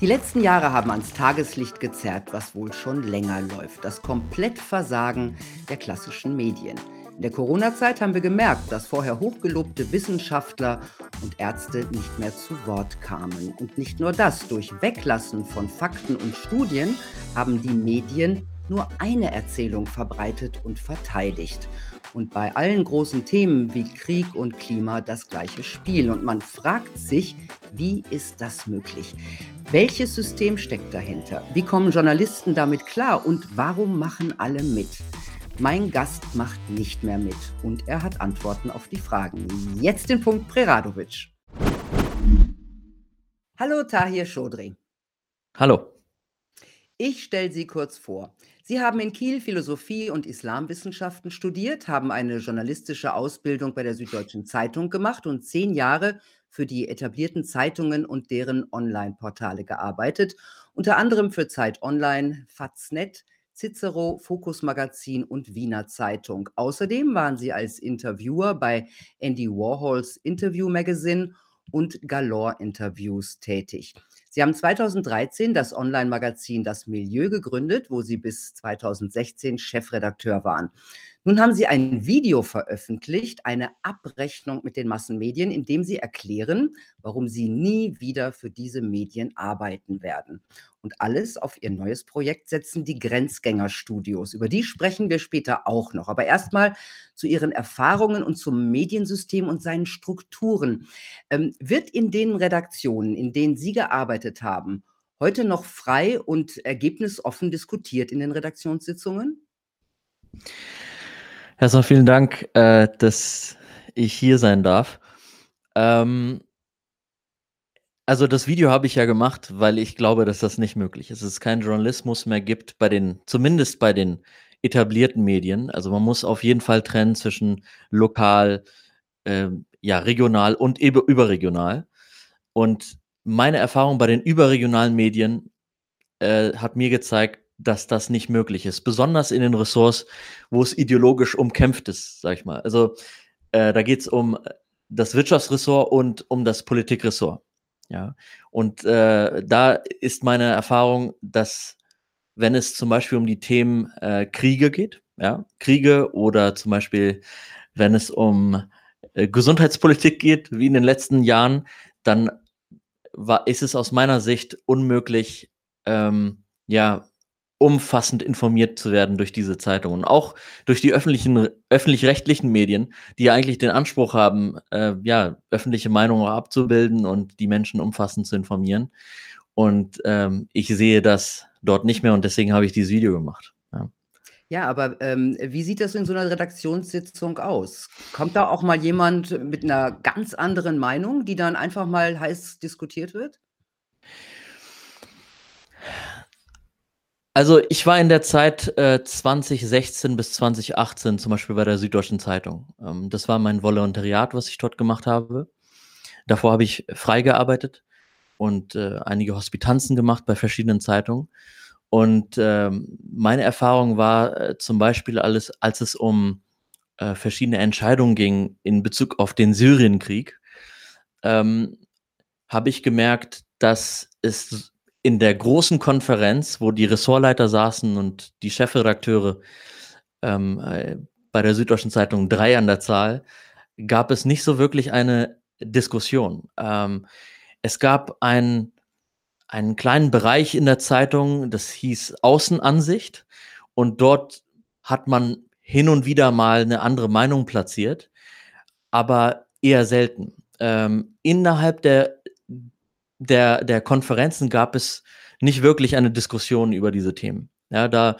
Die letzten Jahre haben ans Tageslicht gezerrt, was wohl schon länger läuft. Das Komplettversagen der klassischen Medien. In der Corona-Zeit haben wir gemerkt, dass vorher hochgelobte Wissenschaftler und Ärzte nicht mehr zu Wort kamen. Und nicht nur das, durch Weglassen von Fakten und Studien haben die Medien nur eine Erzählung verbreitet und verteidigt. Und bei allen großen Themen wie Krieg und Klima das gleiche Spiel. Und man fragt sich, wie ist das möglich? Welches System steckt dahinter? Wie kommen Journalisten damit klar? Und warum machen alle mit? Mein Gast macht nicht mehr mit und er hat Antworten auf die Fragen. Jetzt den Punkt Preradovic. Hallo Tahir Schodri. Hallo. Ich stelle Sie kurz vor. Sie haben in Kiel Philosophie und Islamwissenschaften studiert, haben eine journalistische Ausbildung bei der Süddeutschen Zeitung gemacht und zehn Jahre für die etablierten Zeitungen und deren Online-Portale gearbeitet, unter anderem für Zeit Online, Faznet, Cicero, Fokus Magazin und Wiener Zeitung. Außerdem waren sie als Interviewer bei Andy Warhols Interview Magazine und Galore Interviews tätig. Sie haben 2013 das Online-Magazin Das Milieu gegründet, wo Sie bis 2016 Chefredakteur waren. Nun haben Sie ein Video veröffentlicht, eine Abrechnung mit den Massenmedien, in dem Sie erklären, warum Sie nie wieder für diese Medien arbeiten werden. Und alles auf Ihr neues Projekt setzen die Grenzgängerstudios. Über die sprechen wir später auch noch. Aber erstmal zu Ihren Erfahrungen und zum Mediensystem und seinen Strukturen. Ähm, wird in den Redaktionen, in denen Sie gearbeitet haben, heute noch frei und ergebnisoffen diskutiert in den Redaktionssitzungen? Erstmal vielen Dank, äh, dass ich hier sein darf. Ähm, also das Video habe ich ja gemacht, weil ich glaube, dass das nicht möglich ist. Dass es keinen Journalismus mehr gibt bei den, zumindest bei den etablierten Medien. Also man muss auf jeden Fall trennen zwischen lokal, äh, ja, regional und überregional. Und meine Erfahrung bei den überregionalen Medien äh, hat mir gezeigt, dass das nicht möglich ist. Besonders in den Ressorts, wo es ideologisch umkämpft ist, sag ich mal. Also äh, da geht es um das Wirtschaftsressort und um das Politikressort. Ja. Und äh, da ist meine Erfahrung, dass wenn es zum Beispiel um die Themen äh, Kriege geht, ja, Kriege oder zum Beispiel, wenn es um äh, Gesundheitspolitik geht, wie in den letzten Jahren, dann war, ist es aus meiner Sicht unmöglich, ähm, ja, umfassend informiert zu werden durch diese Zeitung und auch durch die öffentlichen, öffentlich-rechtlichen Medien, die ja eigentlich den Anspruch haben, äh, ja, öffentliche Meinung abzubilden und die Menschen umfassend zu informieren. Und ähm, ich sehe das dort nicht mehr und deswegen habe ich dieses Video gemacht. Ja. Ja, aber ähm, wie sieht das in so einer Redaktionssitzung aus? Kommt da auch mal jemand mit einer ganz anderen Meinung, die dann einfach mal heiß diskutiert wird? Also ich war in der Zeit äh, 2016 bis 2018 zum Beispiel bei der Süddeutschen Zeitung. Ähm, das war mein Volontariat, was ich dort gemacht habe. Davor habe ich frei gearbeitet und äh, einige Hospitanzen gemacht bei verschiedenen Zeitungen. Und ähm, meine Erfahrung war äh, zum Beispiel alles, als es um äh, verschiedene Entscheidungen ging in Bezug auf den Syrienkrieg, ähm, habe ich gemerkt, dass es in der großen Konferenz, wo die Ressortleiter saßen und die Chefredakteure ähm, äh, bei der Süddeutschen Zeitung drei an der Zahl, gab es nicht so wirklich eine Diskussion. Ähm, es gab ein, einen kleinen Bereich in der Zeitung, das hieß Außenansicht und dort hat man hin und wieder mal eine andere Meinung platziert, aber eher selten. Ähm, innerhalb der der, der Konferenzen gab es nicht wirklich eine Diskussion über diese Themen. Ja, da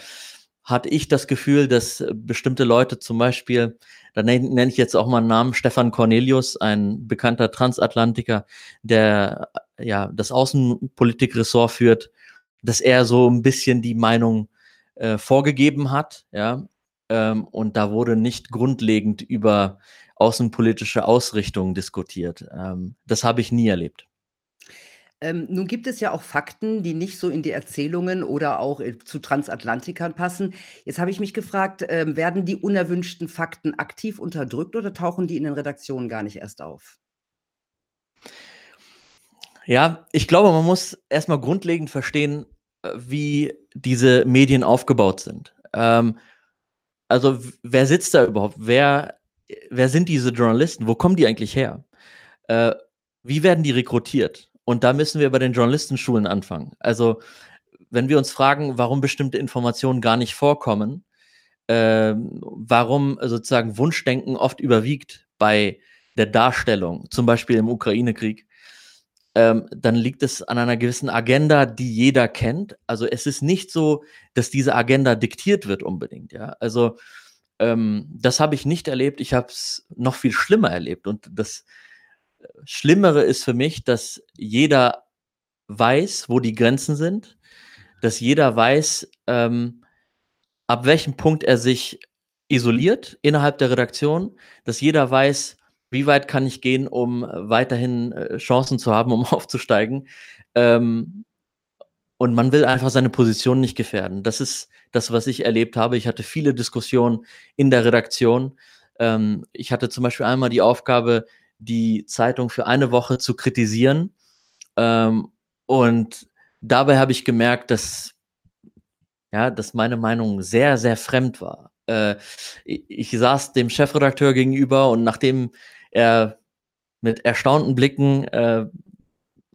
hatte ich das Gefühl, dass bestimmte Leute zum Beispiel, da nenne, ich jetzt auch mal einen Namen, Stefan Cornelius, ein bekannter Transatlantiker, der ja das Außenpolitikressort führt, dass er so ein bisschen die Meinung äh, vorgegeben hat, ja, ähm, und da wurde nicht grundlegend über außenpolitische Ausrichtungen diskutiert. Ähm, das habe ich nie erlebt. Ähm, nun gibt es ja auch Fakten, die nicht so in die Erzählungen oder auch äh, zu Transatlantikern passen. Jetzt habe ich mich gefragt, ähm, werden die unerwünschten Fakten aktiv unterdrückt oder tauchen die in den Redaktionen gar nicht erst auf? Ja, ich glaube, man muss erstmal grundlegend verstehen, äh, wie diese Medien aufgebaut sind. Ähm, also, wer sitzt da überhaupt? Wer, wer sind diese Journalisten? Wo kommen die eigentlich her? Äh, wie werden die rekrutiert? Und da müssen wir bei den Journalistenschulen anfangen. Also, wenn wir uns fragen, warum bestimmte Informationen gar nicht vorkommen, äh, warum sozusagen Wunschdenken oft überwiegt bei der Darstellung, zum Beispiel im Ukraine-Krieg, ähm, dann liegt es an einer gewissen Agenda, die jeder kennt. Also es ist nicht so, dass diese Agenda diktiert wird unbedingt. Ja, also ähm, das habe ich nicht erlebt. Ich habe es noch viel schlimmer erlebt. Und das Schlimmere ist für mich, dass jeder weiß, wo die Grenzen sind, dass jeder weiß, ähm, ab welchem Punkt er sich isoliert innerhalb der Redaktion, dass jeder weiß, wie weit kann ich gehen, um weiterhin äh, Chancen zu haben, um aufzusteigen. Ähm, und man will einfach seine Position nicht gefährden. Das ist das, was ich erlebt habe. Ich hatte viele Diskussionen in der Redaktion. Ähm, ich hatte zum Beispiel einmal die Aufgabe, die Zeitung für eine Woche zu kritisieren. Ähm, und dabei habe ich gemerkt, dass, ja, dass meine Meinung sehr, sehr fremd war. Äh, ich, saß dem Chefredakteur gegenüber und nachdem er mit erstaunten Blicken äh,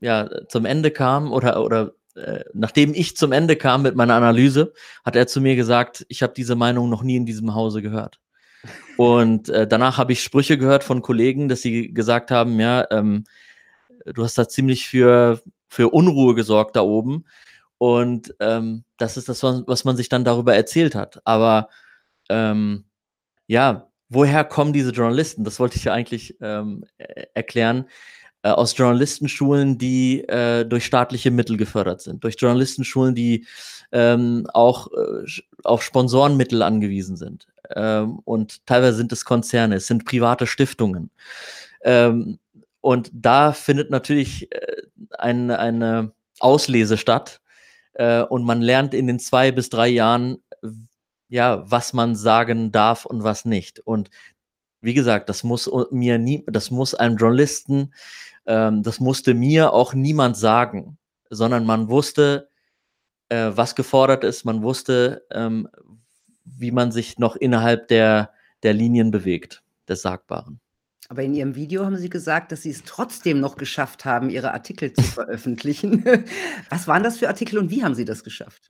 ja, zum Ende kam oder, oder äh, nachdem ich zum Ende kam mit meiner Analyse, hat er zu mir gesagt, ich habe diese Meinung noch nie in diesem Hause gehört. Und äh, danach habe ich Sprüche gehört von Kollegen, dass sie gesagt haben, ja, ähm, du hast da ziemlich für, für Unruhe gesorgt da oben. Und ähm, das ist das, was man sich dann darüber erzählt hat. Aber ähm, ja, woher kommen diese Journalisten? Das wollte ich ja eigentlich ähm, e-, erklären. Äh, aus Journalistenschulen, die äh, durch staatliche Mittel gefördert sind, durch Journalistenschulen, die ähm, auch äh, auf Sponsorenmittel angewiesen sind. Ähm, und teilweise sind es Konzerne, es sind private Stiftungen. Ähm, und da findet natürlich äh, ein, eine Auslese statt. Äh, und man lernt in den zwei bis drei Jahren, ja, was man sagen darf und was nicht. Und wie gesagt, das muss mir nie, das muss einem Journalisten, ähm, das musste mir auch niemand sagen, sondern man wusste, äh, was gefordert ist, man wusste, ähm, wie man sich noch innerhalb der, der Linien bewegt, des Sagbaren. Aber in Ihrem Video haben Sie gesagt, dass Sie es trotzdem noch geschafft haben, Ihre Artikel zu veröffentlichen. Was waren das für Artikel und wie haben Sie das geschafft?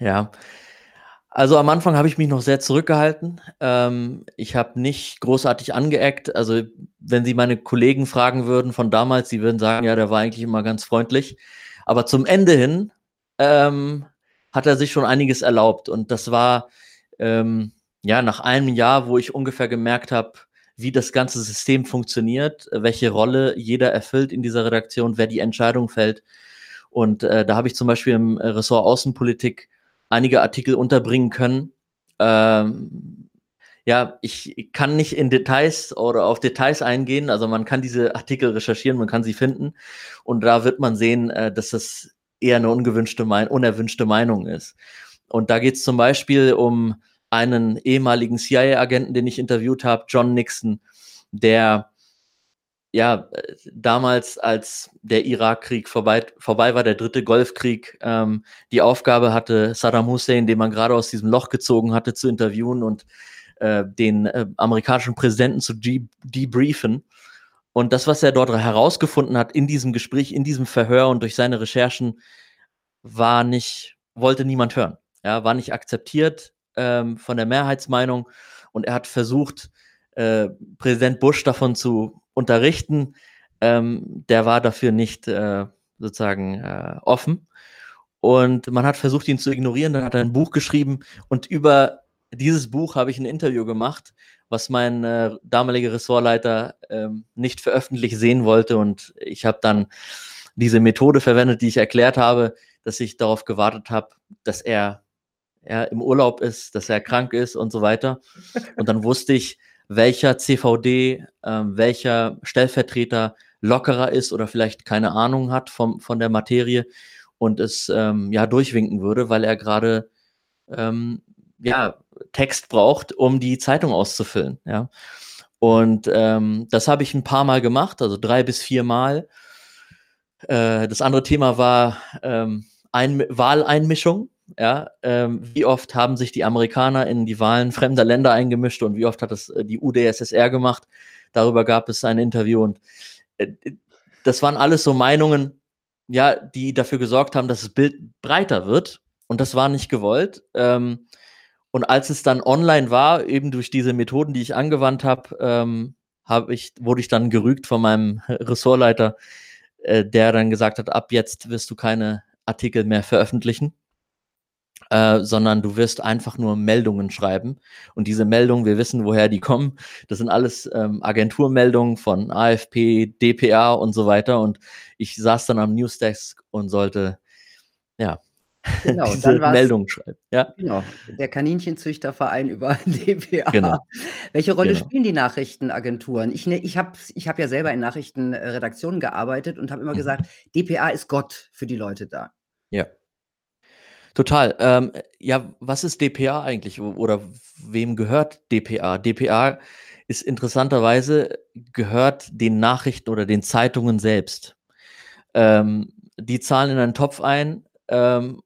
Ja, also am Anfang habe ich mich noch sehr zurückgehalten. Ähm, ich habe nicht großartig angeeckt. Also wenn Sie meine Kollegen fragen würden von damals, sie würden sagen, ja, der war eigentlich immer ganz freundlich. Aber zum Ende hin ähm, hat er sich schon einiges erlaubt. Und das war ähm, ja nach einem Jahr, wo ich ungefähr gemerkt habe, wie das ganze System funktioniert, welche Rolle jeder erfüllt in dieser Redaktion, wer die Entscheidung fällt. Und äh, da habe ich zum Beispiel im Ressort Außenpolitik einige Artikel unterbringen können. Ähm, ja, ich kann nicht in Details oder auf Details eingehen. Also man kann diese Artikel recherchieren, man kann sie finden. Und da wird man sehen, äh, dass das eher eine ungewünschte, unerwünschte Meinung ist. Und da geht es zum Beispiel um einen ehemaligen CIA-Agenten, den ich interviewt habe, John Nixon, der ja, damals, als der Irakkrieg vorbei, vorbei war, der dritte Golfkrieg, ähm, die Aufgabe hatte, Saddam Hussein, den man gerade aus diesem Loch gezogen hatte, zu interviewen und äh, den äh, amerikanischen Präsidenten zu de debriefen. Und das, was er dort herausgefunden hat in diesem Gespräch, in diesem Verhör und durch seine Recherchen, war nicht, wollte niemand hören. Ja, war nicht akzeptiert ähm, von der Mehrheitsmeinung. Und er hat versucht, äh, Präsident Bush davon zu unterrichten, ähm, der war dafür nicht äh, sozusagen äh, offen. Und man hat versucht, ihn zu ignorieren. Dann hat er ein Buch geschrieben und über dieses Buch habe ich ein Interview gemacht, was mein äh, damaliger Ressortleiter ähm, nicht veröffentlicht sehen wollte. Und ich habe dann diese Methode verwendet, die ich erklärt habe, dass ich darauf gewartet habe, dass er ja, im Urlaub ist, dass er krank ist und so weiter. Und dann wusste ich, welcher CVD, ähm, welcher Stellvertreter lockerer ist oder vielleicht keine Ahnung hat vom, von der Materie und es ähm, ja durchwinken würde, weil er gerade ähm, ja, Text braucht, um die Zeitung auszufüllen. Ja. Und ähm, das habe ich ein paar Mal gemacht, also drei bis vier Mal. Äh, das andere Thema war ähm, Ein Wahleinmischung. Ja, ähm, wie oft haben sich die Amerikaner in die Wahlen fremder Länder eingemischt und wie oft hat das äh, die UdSSR gemacht? Darüber gab es ein Interview und äh, das waren alles so Meinungen, ja, die dafür gesorgt haben, dass das Bild breiter wird und das war nicht gewollt. Ähm, und als es dann online war, eben durch diese Methoden, die ich angewandt habe, ähm, hab ich, wurde ich dann gerügt von meinem Ressortleiter, äh, der dann gesagt hat, ab jetzt wirst du keine Artikel mehr veröffentlichen, äh, sondern du wirst einfach nur Meldungen schreiben. Und diese Meldungen, wir wissen, woher die kommen. Das sind alles ähm, Agenturmeldungen von AFP, DPA und so weiter. Und ich saß dann am Newsdesk und sollte, ja, Genau, diese Meldung schreiben. Ja. Genau, der Kaninchenzüchterverein über DPA. Genau. Welche Rolle Genau. spielen die Nachrichtenagenturen? Ich, ne, ich habe ich hab ja selber in Nachrichtenredaktionen gearbeitet und habe immer Mhm. gesagt, DPA ist Gott für die Leute da. Ja. Total. Ähm, ja, was ist DPA eigentlich oder wem gehört DPA? DPA ist interessanterweise gehört den Nachrichten oder den Zeitungen selbst. Ähm, die zahlen in einen Topf ein ähm,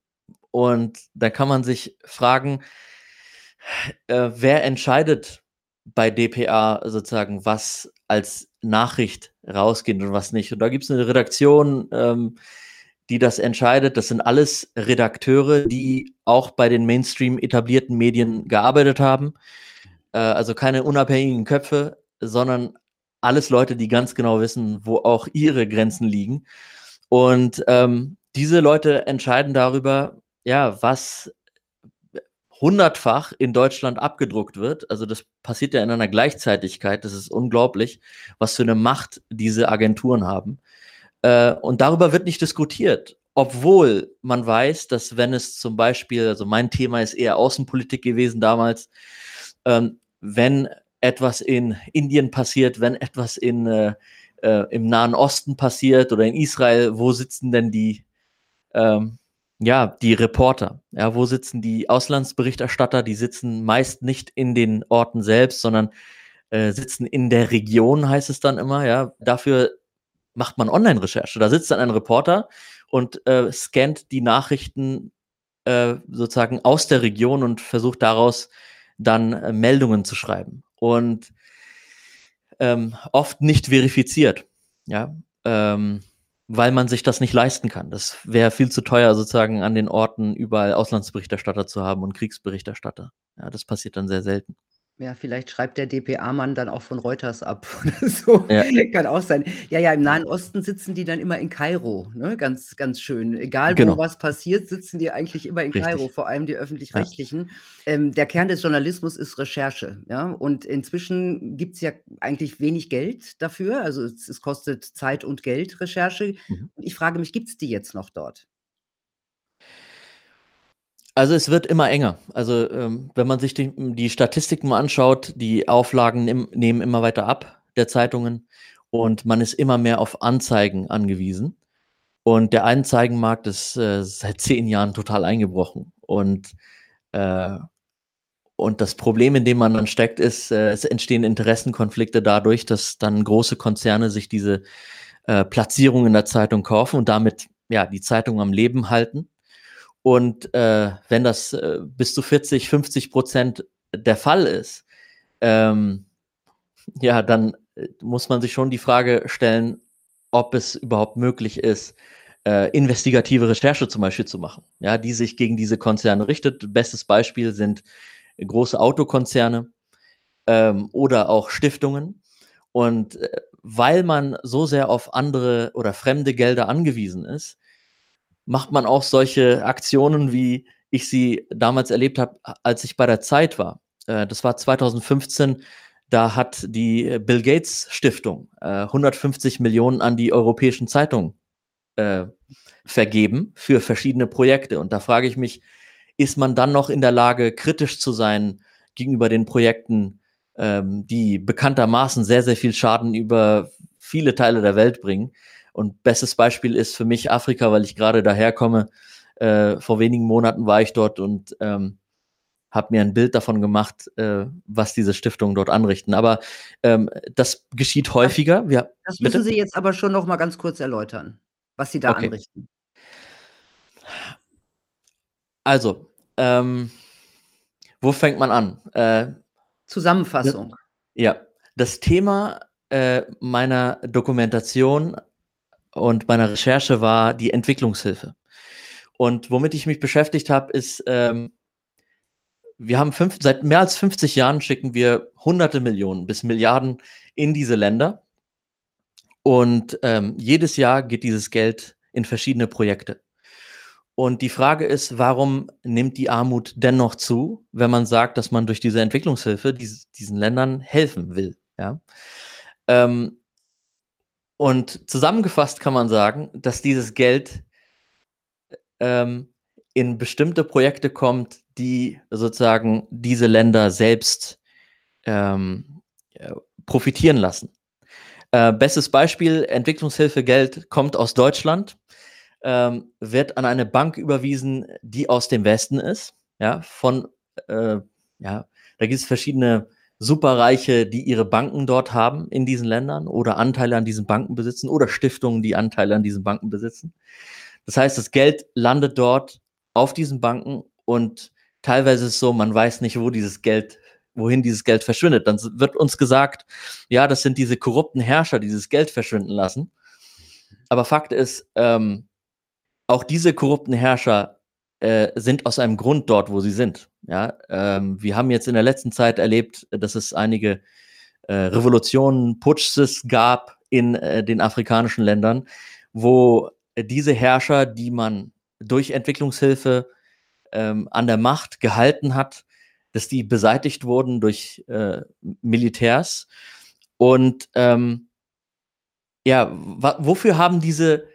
und da kann man sich fragen, äh, wer entscheidet bei DPA sozusagen, was als Nachricht rausgeht und was nicht. Und da gibt es eine Redaktion, ähm, die das entscheidet. Das sind alles Redakteure, die auch bei den Mainstream etablierten Medien gearbeitet haben. Äh, also keine unabhängigen Köpfe, sondern alles Leute, die ganz genau wissen, wo auch ihre Grenzen liegen. Und ähm, diese Leute entscheiden darüber, ja, was hundertfach in Deutschland abgedruckt wird. Also das passiert ja in einer Gleichzeitigkeit. Das ist unglaublich, was für eine Macht diese Agenturen haben. Äh, und darüber wird nicht diskutiert. Obwohl man weiß, dass wenn es zum Beispiel, also mein Thema ist eher Außenpolitik gewesen damals, ähm, wenn etwas in Indien passiert, wenn etwas in, äh, äh, im Nahen Osten passiert oder in Israel, wo sitzen denn die, ähm, ja, die Reporter? Ja, wo sitzen die Auslandsberichterstatter? Die sitzen meist nicht in den Orten selbst, sondern äh, sitzen in der Region, heißt es dann immer. Ja, dafür macht man Online-Recherche. Da sitzt dann ein Reporter und äh, scannt die Nachrichten äh, sozusagen aus der Region und versucht daraus dann äh, Meldungen zu schreiben. Und ähm, oft nicht verifiziert, ja, ähm, weil man sich das nicht leisten kann. Das wäre viel zu teuer, sozusagen an den Orten überall Auslandsberichterstatter zu haben und Kriegsberichterstatter. Ja, das passiert dann sehr selten. Ja, vielleicht schreibt der DPA-Mann dann auch von Reuters ab oder so. Ja. Kann auch sein. Ja, ja, im Nahen Osten sitzen die dann immer in Kairo, ne? Ganz, ganz schön. Egal, wo Genau. was passiert, sitzen die eigentlich immer in Richtig. Kairo, vor allem die Öffentlich-Rechtlichen. Ähm, der Kern des Journalismus ist Recherche, ja. Und inzwischen gibt's ja eigentlich wenig Geld dafür. Also es, es kostet Zeit und Geld, Recherche. Mhm. Ich frage mich, gibt's die jetzt noch dort? Also es wird immer enger. Also ähm, wenn man sich die, die Statistiken mal anschaut, die Auflagen nehm, nehmen immer weiter ab der Zeitungen und man ist immer mehr auf Anzeigen angewiesen. Und der Anzeigenmarkt ist äh, seit zehn Jahren total eingebrochen. Und, äh, und das Problem, in dem man dann steckt, ist, äh, es entstehen Interessenkonflikte dadurch, dass dann große Konzerne sich diese äh, Platzierung in der Zeitung kaufen und damit ja die Zeitung am Leben halten. Und äh, wenn das äh, bis zu 40, 50 Prozent der Fall ist, ähm, ja, dann äh, muss man sich schon die Frage stellen, ob es überhaupt möglich ist, äh, investigative Recherche zum Beispiel zu machen, ja, die sich gegen diese Konzerne richtet. Bestes Beispiel sind große Autokonzerne ähm, oder auch Stiftungen. Und äh, weil man so sehr auf andere oder fremde Gelder angewiesen ist, macht man auch solche Aktionen, wie ich sie damals erlebt habe, als ich bei der Zeit war. Äh, das war 2015. Da hat die Bill Gates Stiftung äh, 150 Millionen an die europäischen Zeitungen äh, vergeben für verschiedene Projekte. Und da frage ich mich, ist man dann noch in der Lage, kritisch zu sein gegenüber den Projekten, ähm, die bekanntermaßen sehr, sehr viel Schaden über viele Teile der Welt bringen? Und bestes Beispiel ist für mich Afrika, weil ich gerade daherkomme. Äh, vor wenigen Monaten war ich dort und ähm, habe mir ein Bild davon gemacht, äh, was diese Stiftungen dort anrichten. Aber ähm, das geschieht häufiger. Das bitte? müssen Sie jetzt aber schon noch mal ganz kurz erläutern. was Sie da Okay. anrichten? Also, ähm, wo fängt man an? Äh, Zusammenfassung. ja, das Thema äh, meiner Dokumentation und meiner Recherche war die Entwicklungshilfe. Und womit ich mich beschäftigt habe, ist, ähm, wir haben fünf, seit mehr als 50 Jahren schicken wir hunderte Millionen bis Milliarden in diese Länder. Und ähm, jedes Jahr geht dieses Geld in verschiedene Projekte. Und die Frage ist, warum nimmt die Armut dennoch zu, wenn man sagt, dass man durch diese Entwicklungshilfe dies, diesen Ländern helfen will? Ja? Ähm, und zusammengefasst kann man sagen, dass dieses Geld ähm, in bestimmte Projekte kommt, die sozusagen diese Länder selbst ähm, profitieren lassen. Äh, bestes Beispiel, Entwicklungshilfegeld kommt aus Deutschland, ähm, wird an eine Bank überwiesen, die aus dem Westen ist. Ja, von, äh, ja, da gibt es verschiedene Superreiche, die ihre Banken dort haben in diesen Ländern oder Anteile an diesen Banken besitzen oder Stiftungen, die Anteile an diesen Banken besitzen. Das heißt, das Geld landet dort auf diesen Banken und teilweise ist es so, man weiß nicht, wo dieses Geld, wohin dieses Geld verschwindet. Dann wird uns gesagt, ja, das sind diese korrupten Herrscher, die dieses Geld verschwinden lassen. Aber Fakt ist, ähm, auch diese korrupten Herrscher äh, sind aus einem Grund dort, wo sie sind. Ja, ähm, wir haben jetzt in der letzten Zeit erlebt, dass es einige äh, Revolutionen, Putschs gab in äh, den afrikanischen Ländern, wo diese Herrscher, die man durch Entwicklungshilfe ähm, an der Macht gehalten hat, dass die beseitigt wurden durch äh, Militärs. Und ähm, ja, wofür haben diese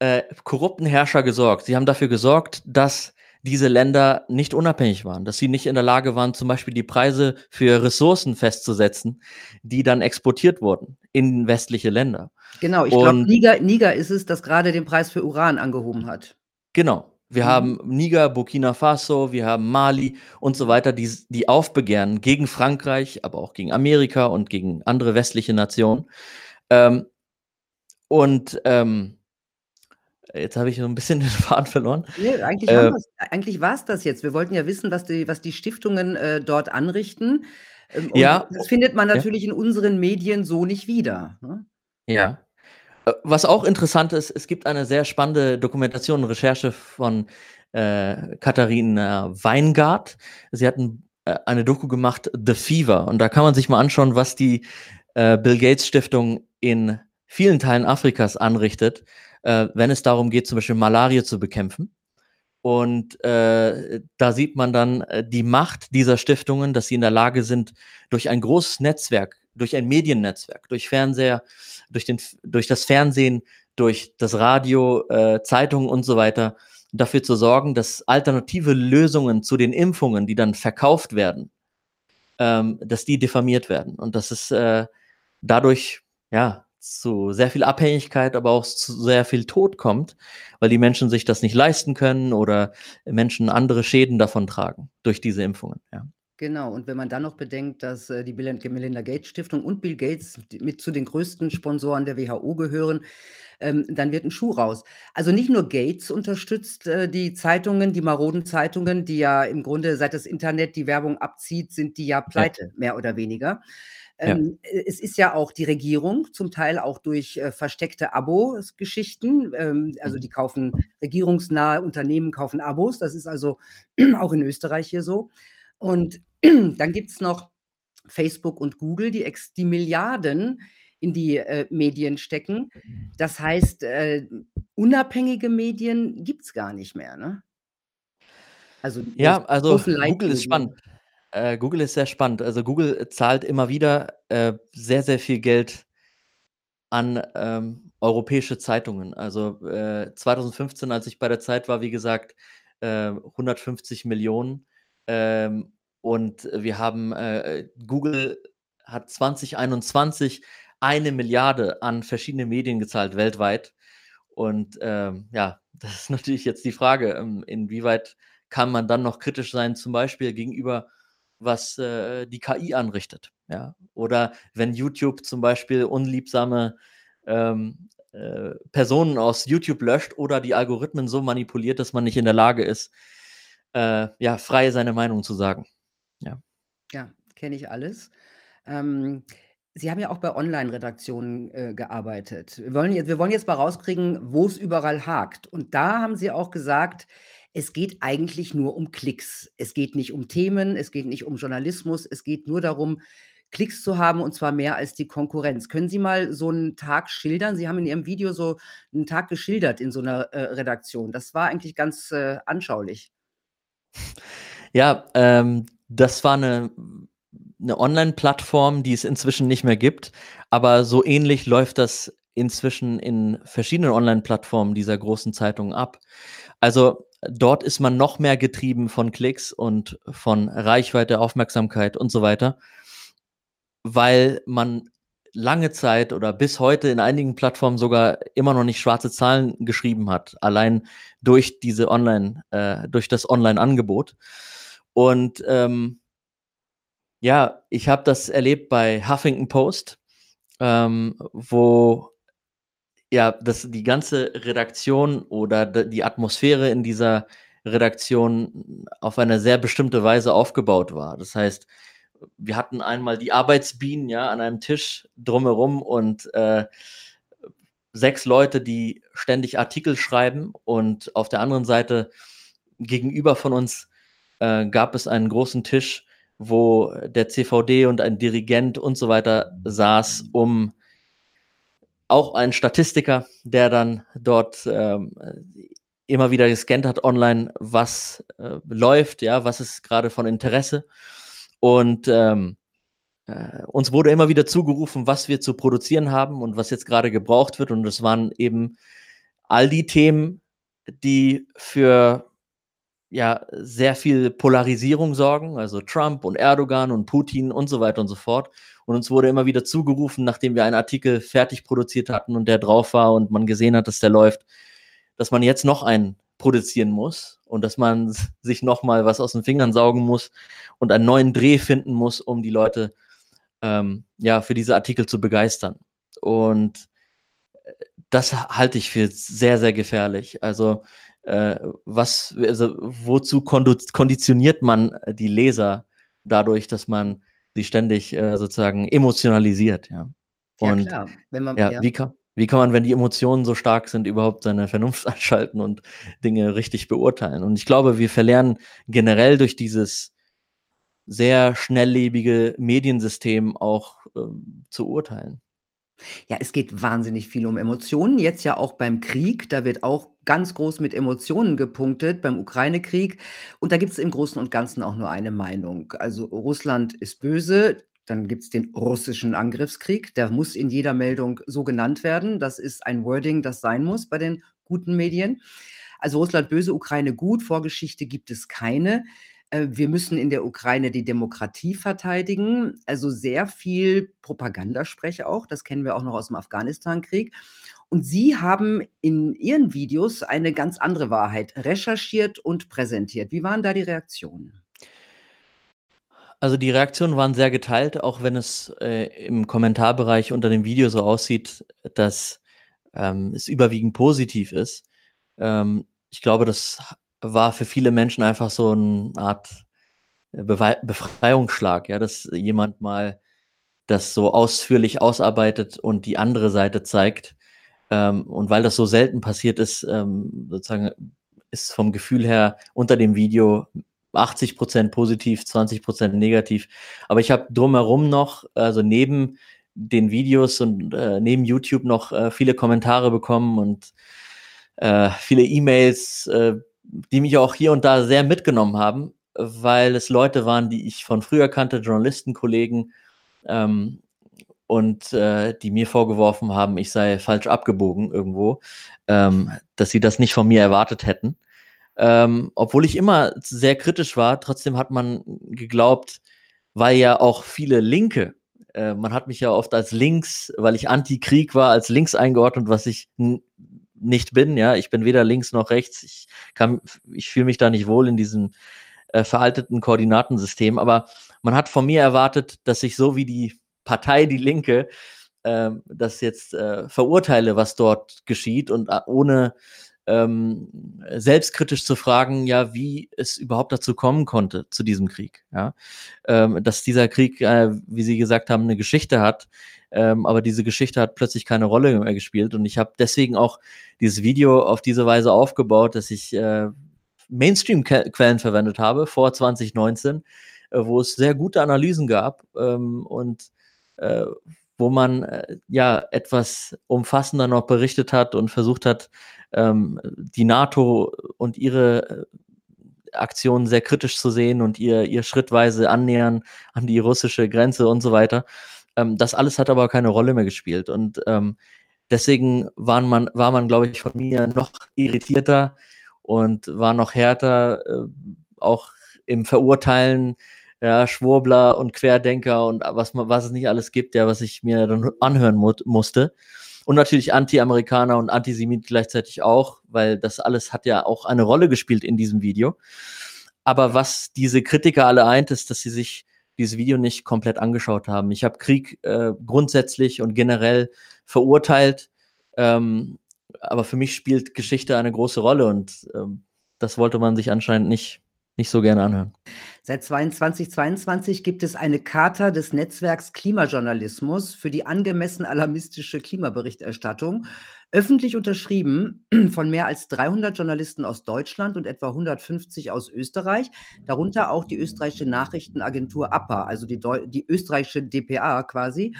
äh, korrupten Herrscher gesorgt? Sie haben dafür gesorgt, dass diese Länder nicht unabhängig waren, dass sie nicht in der Lage waren, zum Beispiel die Preise für Ressourcen festzusetzen, die dann exportiert wurden in westliche Länder. Genau, ich glaube, Niger, Niger ist es, das gerade den Preis für Uran angehoben hat. Genau. Wir mhm. haben Niger, Burkina Faso, wir haben Mali und so weiter, die, die aufbegehren gegen Frankreich, aber auch gegen Amerika und gegen andere westliche Nationen. Ähm, und ähm, Jetzt habe ich so ein bisschen den Faden verloren. Nee, eigentlich, äh, eigentlich war es das jetzt. Wir wollten ja wissen, was die, was die Stiftungen äh, dort anrichten. Ähm, ja. Das findet man natürlich ja. in unseren Medien so nicht wieder. Ne? Ja. Äh, was auch interessant ist, es gibt eine sehr spannende Dokumentation und Recherche von äh, Katharina Weingart. Sie hatten äh, eine Doku gemacht, The Fever. Und da kann man sich mal anschauen, was die äh, Bill Gates Stiftung in vielen Teilen Afrikas anrichtet äh, wenn es darum geht, zum Beispiel Malaria zu bekämpfen. Und äh, da sieht man dann äh, die Macht dieser Stiftungen, dass sie in der Lage sind, durch ein großes Netzwerk, durch ein Mediennetzwerk, durch Fernseher, durch, den, durch das Fernsehen, durch das Radio, äh, Zeitungen und so weiter, dafür zu sorgen, dass alternative Lösungen zu den Impfungen, die dann verkauft werden, ähm, dass die diffamiert werden. Und dass es äh, dadurch, ja, zu sehr viel Abhängigkeit, aber auch zu sehr viel Tod kommt, weil die Menschen sich das nicht leisten können oder Menschen andere Schäden davon tragen durch diese Impfungen. Ja. Genau, und wenn man dann noch bedenkt, dass äh, die Melinda Gates Stiftung und Bill Gates mit zu den größten Sponsoren der WHO gehören, ähm, dann wird ein Schuh raus. Also nicht nur Gates unterstützt äh, die Zeitungen, die maroden Zeitungen, die ja im Grunde seit das Internet die Werbung abzieht, sind die ja pleite, mehr oder weniger. Ähm, ja. Es ist ja auch die Regierung, zum Teil auch durch äh, versteckte Abo-Geschichten. Ähm, also mhm. die kaufen regierungsnahe Unternehmen, kaufen Abos. Das ist also auch in Österreich hier so. Und dann gibt es noch Facebook und Google, die, ex die Milliarden in die äh, Medien stecken. Das heißt, äh, unabhängige Medien gibt es gar nicht mehr. Ne? Also, ja, also Google ist spannend. Äh, Google ist sehr spannend. Also Google zahlt immer wieder äh, sehr, sehr viel Geld an ähm, europäische Zeitungen. Also äh, 2015, als ich bei der Zeit war, wie gesagt, 150 äh, Millionen. Ähm, und wir haben, äh, Google hat 2021 eine Milliarde an verschiedene Medien gezahlt weltweit. Und ähm, ja, das ist natürlich jetzt die Frage, ähm, inwieweit kann man dann noch kritisch sein, zum Beispiel gegenüber was äh, die KI anrichtet. Ja? Oder wenn YouTube zum Beispiel unliebsame ähm, äh, Personen aus YouTube löscht oder die Algorithmen so manipuliert, dass man nicht in der Lage ist, äh, ja, frei seine Meinung zu sagen. Ja. Ja, kenne ich alles. Ähm, Sie haben ja auch bei Online-Redaktionen, äh, gearbeitet. Wir wollen jetzt wir wollen jetzt mal rauskriegen, wo es überall hakt. Und da haben Sie auch gesagt, es geht eigentlich nur um Klicks. Es geht nicht um Themen, es geht nicht um Journalismus, es geht nur darum, Klicks zu haben und zwar mehr als die Konkurrenz. Können Sie mal so einen Tag schildern? Sie haben in Ihrem Video so einen Tag geschildert in so einer äh, Redaktion. Das war eigentlich ganz, äh, anschaulich. Ja, ähm, das war eine 'ne Online-Plattform, die es inzwischen nicht mehr gibt, aber so ähnlich läuft das inzwischen in verschiedenen Online-Plattformen dieser großen Zeitungen ab. Also, dort ist man noch mehr getrieben von Klicks und von Reichweite, Aufmerksamkeit und so weiter, weil man lange Zeit oder bis heute in einigen Plattformen sogar immer noch nicht schwarze Zahlen geschrieben hat, allein durch diese Online äh, durch das Online-Angebot. Und, ähm ja, ich habe das erlebt bei Huffington Post, ähm, wo ja, das die ganze Redaktion oder die Atmosphäre in dieser Redaktion auf eine sehr bestimmte Weise aufgebaut war. Das heißt, wir hatten einmal die Arbeitsbienen, ja, an einem Tisch drumherum und, äh, 6 Leute, die ständig Artikel schreiben und auf der anderen Seite gegenüber von uns, äh, gab es einen großen Tisch, wo der CVD und ein Dirigent und so weiter saß, um auch ein Statistiker, der dann dort ähm, immer wieder gescannt hat online, was äh, läuft, ja, was ist gerade von Interesse. Und ähm, äh, uns wurde immer wieder zugerufen, was wir zu produzieren haben und was jetzt gerade gebraucht wird. Und es waren eben all die Themen, die für ja sehr viel Polarisierung sorgen, also Trump und Erdogan und Putin und so weiter und so fort. Und uns wurde immer wieder zugerufen, nachdem wir einen Artikel fertig produziert hatten und der drauf war und man gesehen hat, dass der läuft, dass man jetzt noch einen produzieren muss und dass man sich noch mal was aus den Fingern saugen muss und einen neuen Dreh finden muss, um die Leute ähm, ja für diese Artikel zu begeistern. Und äh, das halte ich für sehr, sehr gefährlich. Also was, also wozu konditioniert man die Leser dadurch, dass man sie ständig äh, sozusagen emotionalisiert, ja. Und ja, klar. Wenn man, ja, ja. Wie, kann, wie kann man, wenn die Emotionen so stark sind, überhaupt seine Vernunft einschalten und Dinge richtig beurteilen? Und ich glaube, wir verlernen generell durch dieses sehr schnelllebige Mediensystem auch äh, zu urteilen. Ja, es geht wahnsinnig viel um Emotionen. Jetzt ja auch beim Krieg, da wird auch ganz groß mit Emotionen gepunktet, beim Ukraine-Krieg. Und da gibt es im Großen und Ganzen auch nur eine Meinung. Also Russland ist böse, dann gibt es den russischen Angriffskrieg, der muss in jeder Meldung so genannt werden. Das ist ein Wording, das sein muss bei den guten Medien. Also Russland böse, Ukraine gut, Vorgeschichte gibt es keine. Äh, wir müssen in der Ukraine die Demokratie verteidigen. Also sehr viel Propagandasprech auch. Das kennen wir auch noch aus dem Afghanistan-Krieg. Und Sie haben in Ihren Videos eine ganz andere Wahrheit recherchiert und präsentiert. Wie waren da die Reaktionen? Also die Reaktionen waren sehr geteilt, auch wenn es äh, im Kommentarbereich unter dem Video so aussieht, dass ähm, es überwiegend positiv ist. Ähm, ich glaube, das war für viele Menschen einfach so eine Art äh, Bewe Befreiungsschlag, ja, dass jemand mal das so ausführlich ausarbeitet und die andere Seite zeigt. Ähm, und weil das so selten passiert ist, ähm, sozusagen ist vom Gefühl her unter dem Video 80 Prozent positiv, 20 Prozent negativ. Aber ich habe drumherum noch, also neben den Videos und äh, neben YouTube noch äh, viele Kommentare bekommen und äh, viele E-Mails, äh, die mich auch hier und da sehr mitgenommen haben, weil es Leute waren, die ich von früher kannte, Journalistenkollegen, ähm, und äh, die mir vorgeworfen haben, ich sei falsch abgebogen irgendwo, ähm, dass sie das nicht von mir erwartet hätten. Ähm, obwohl ich immer sehr kritisch war, trotzdem hat man geglaubt, weil ja auch viele Linke, äh, man hat mich ja oft als links, weil ich Anti-Krieg war, als links eingeordnet, was ich nicht bin, ja. Ich bin weder links noch rechts. Ich kann, ich fühle mich da nicht wohl in diesem äh, veralteten Koordinatensystem. Aber man hat von mir erwartet, dass ich so wie die Partei Die Linke äh, das jetzt äh, verurteile, was dort geschieht und äh, ohne ähm, selbstkritisch zu fragen, ja, wie es überhaupt dazu kommen konnte, zu diesem Krieg. Ja? Ähm, dass dieser Krieg, äh, wie Sie gesagt haben, eine Geschichte hat, ähm, aber diese Geschichte hat plötzlich keine Rolle mehr gespielt. Und ich habe deswegen auch dieses Video auf diese Weise aufgebaut, dass ich äh, Mainstream-Quellen verwendet habe vor 2019, äh, wo es sehr gute Analysen gab ähm, und äh, wo man äh, ja etwas umfassender noch berichtet hat und versucht hat, ähm, die NATO und ihre äh, Aktionen sehr kritisch zu sehen und ihr, ihr schrittweise annähern an die russische Grenze und so weiter. Ähm, das alles hat aber keine Rolle mehr gespielt. Und ähm, deswegen waren man, war man, glaube ich, von mir noch irritierter und war noch härter, äh, auch im Verurteilen ja, Schwurbler und Querdenker und was, was es nicht alles gibt, ja, was ich mir dann anhören mu musste. Und natürlich Anti-Amerikaner und Antisemit gleichzeitig auch, weil das alles hat ja auch eine Rolle gespielt in diesem Video. Aber was diese Kritiker alle eint, ist, dass sie sich dieses Video nicht komplett angeschaut haben. Ich habe Krieg äh, grundsätzlich und generell verurteilt, ähm, aber für mich spielt Geschichte eine große Rolle und ähm, das wollte man sich anscheinend nicht, nicht so gerne anhören. Seit 2022 gibt es eine Charta des Netzwerks Klimajournalismus für die angemessen alarmistische Klimaberichterstattung, öffentlich unterschrieben von mehr als 300 Journalisten aus Deutschland und etwa 150 aus Österreich, darunter auch die österreichische Nachrichtenagentur APA, also die, Deu die österreichische DPA quasi.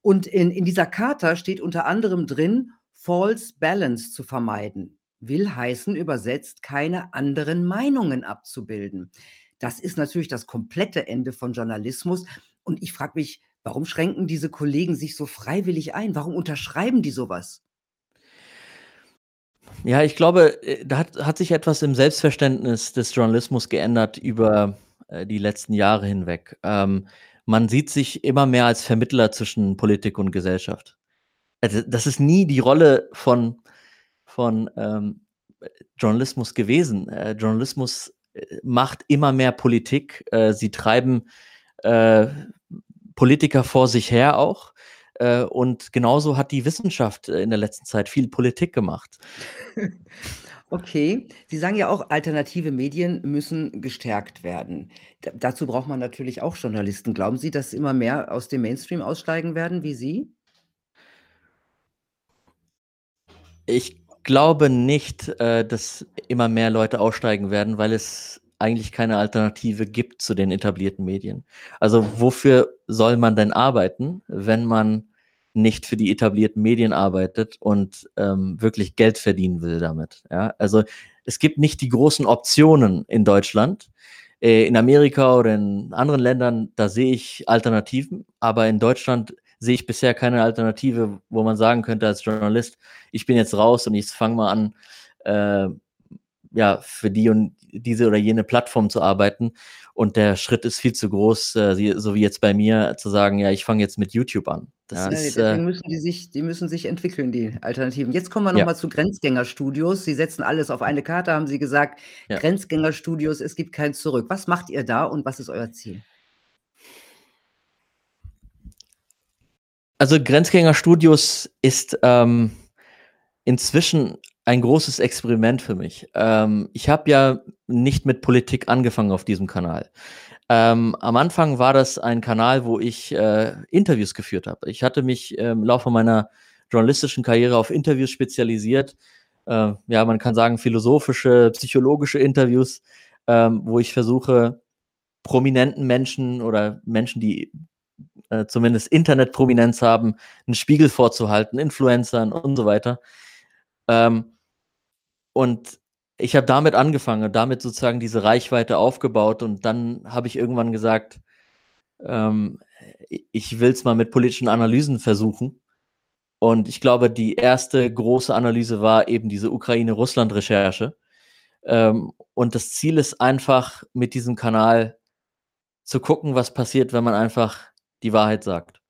Und in, in dieser Charta steht unter anderem drin, False Balance zu vermeiden. Will heißen, übersetzt, keine anderen Meinungen abzubilden. Das ist natürlich das komplette Ende von Journalismus. Und ich frage mich, warum schränken diese Kollegen sich so freiwillig ein? Warum unterschreiben die sowas? Ja, ich glaube, äh, da hat, hat sich etwas im Selbstverständnis des Journalismus geändert über äh, die letzten Jahre hinweg. Ähm, man sieht sich immer mehr als Vermittler zwischen Politik und Gesellschaft. Also, das ist nie die Rolle von, von ähm, Journalismus gewesen. Äh, Journalismus macht immer mehr Politik. Äh, sie treiben äh, Politiker vor sich her auch. Äh, und genauso hat die Wissenschaft äh, in der letzten Zeit viel Politik gemacht. Okay, Sie sagen ja auch, alternative Medien müssen gestärkt werden. D dazu braucht man natürlich auch Journalisten. Glauben Sie, dass immer mehr aus dem Mainstream aussteigen werden wie Sie? Ich glaube nicht, äh, dass immer mehr Leute aussteigen werden, weil es eigentlich keine Alternative gibt zu den etablierten Medien. Also wofür soll man denn arbeiten, wenn man nicht für die etablierten Medien arbeitet und ähm, wirklich Geld verdienen will damit? Ja? Also es gibt nicht die großen Optionen in Deutschland. Äh, in Amerika oder in anderen Ländern, da sehe ich Alternativen, aber in Deutschland sehe ich bisher keine Alternative, wo man sagen könnte als Journalist, ich bin jetzt raus und ich fange mal an, äh, ja, für die und diese oder jene Plattform zu arbeiten. Und der Schritt ist viel zu groß, äh, so wie jetzt bei mir, zu sagen, ja, ich fange jetzt mit YouTube an. Das ja, ist, äh, müssen die sich, die müssen sich entwickeln, die Alternativen. Jetzt kommen wir nochmal ja. zu Grenzgängerstudios. Sie setzen alles auf eine Karte, haben Sie gesagt. Ja. Grenzgängerstudios, es gibt kein Zurück. Was macht ihr da und was ist euer Ziel? Also Grenzgänger-Studios ist ähm, inzwischen ein großes Experiment für mich. Ähm, ich habe ja nicht mit Politik angefangen auf diesem Kanal. Ähm, am Anfang war das ein Kanal, wo ich äh, Interviews geführt habe. Ich hatte mich im Laufe meiner journalistischen Karriere auf Interviews spezialisiert. Äh, ja, man kann sagen philosophische, psychologische Interviews, ähm, wo ich versuche, prominenten Menschen oder Menschen, die äh, zumindest Internetprominenz haben, einen Spiegel vorzuhalten, Influencern und so weiter. Ähm, und ich habe damit angefangen, damit sozusagen diese Reichweite aufgebaut und dann habe ich irgendwann gesagt, ähm, ich will es mal mit politischen Analysen versuchen. Und ich glaube, die erste große Analyse war eben diese Ukraine-Russland-Recherche. Ähm, und das Ziel ist einfach, mit diesem Kanal zu gucken, was passiert, wenn man einfach die Wahrheit sagt.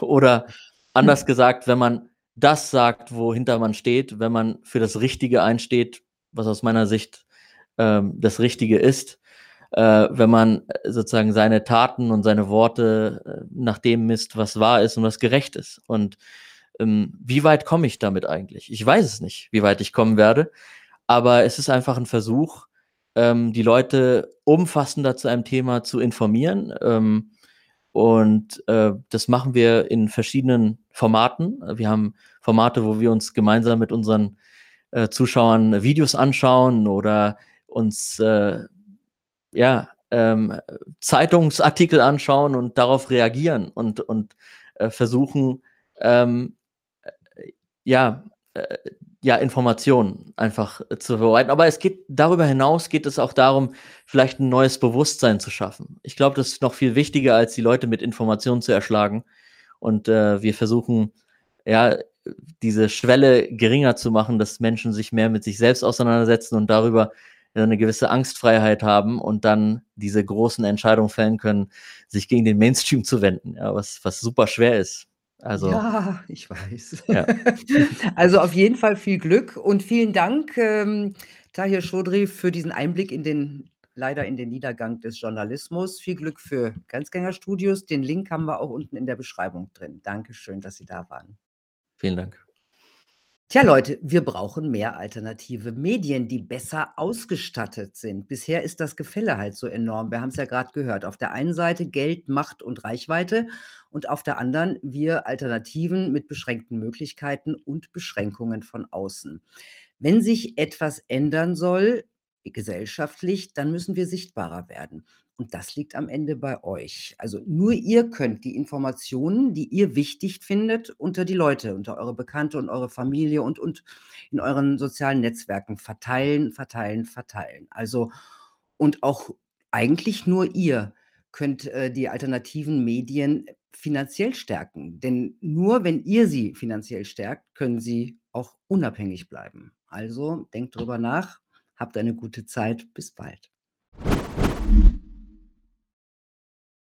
Oder anders gesagt, wenn man das sagt, wohinter man steht, wenn man für das Richtige einsteht, was aus meiner Sicht ähm, das Richtige ist, äh, wenn man äh, sozusagen seine Taten und seine Worte äh, nach dem misst, was wahr ist und was gerecht ist. Und ähm, wie weit komme ich damit eigentlich? Ich weiß es nicht, wie weit ich kommen werde, aber es ist einfach ein Versuch, ähm, die Leute umfassender zu einem Thema zu informieren. Und äh, das machen wir in verschiedenen Formaten. Wir haben Formate, wo wir uns gemeinsam mit unseren äh, Zuschauern Videos anschauen oder uns äh, ja, ähm, Zeitungsartikel anschauen und darauf reagieren und, und äh, versuchen, ähm, äh, ja, äh, ja, Informationen einfach äh, zu verbreiten. Aber es geht darüber hinaus geht es auch darum, vielleicht ein neues Bewusstsein zu schaffen. Ich glaube, das ist noch viel wichtiger, als die Leute mit Informationen zu erschlagen. Und äh, wir versuchen, ja, diese Schwelle geringer zu machen, dass Menschen sich mehr mit sich selbst auseinandersetzen und darüber eine gewisse Angstfreiheit haben und dann diese großen Entscheidungen fällen können, sich gegen den Mainstream zu wenden, ja, was, was super schwer ist. Also, Ja, ich weiß. ja, Also auf jeden Fall viel Glück und vielen Dank, ähm, Tahir Chaudhry, für diesen Einblick in den leider in den Niedergang des Journalismus. Viel Glück für Grenzgänger Studios. Den Link haben wir auch unten in der Beschreibung drin. Dankeschön, dass Sie da waren. vielen Dank. Tja, Leute, wir brauchen mehr alternative Medien, die besser ausgestattet sind. Bisher ist das Gefälle halt so enorm. Wir haben es ja gerade gehört. Auf der einen Seite Geld, Macht und Reichweite und auf der anderen wir Alternativen mit beschränkten Möglichkeiten und Beschränkungen von außen. Wenn sich etwas ändern soll, gesellschaftlich, dann müssen wir sichtbarer werden. Und das liegt am Ende bei euch. Also nur ihr könnt die Informationen, die ihr wichtig findet, unter die Leute, unter eure Bekannte und eure Familie und, und in euren sozialen Netzwerken verteilen, verteilen, verteilen. Also und auch eigentlich nur ihr könnt äh, die alternativen Medien finanziell stärken. Denn nur wenn ihr sie finanziell stärkt, können sie auch unabhängig bleiben. Also denkt drüber nach, habt eine gute Zeit, bis bald.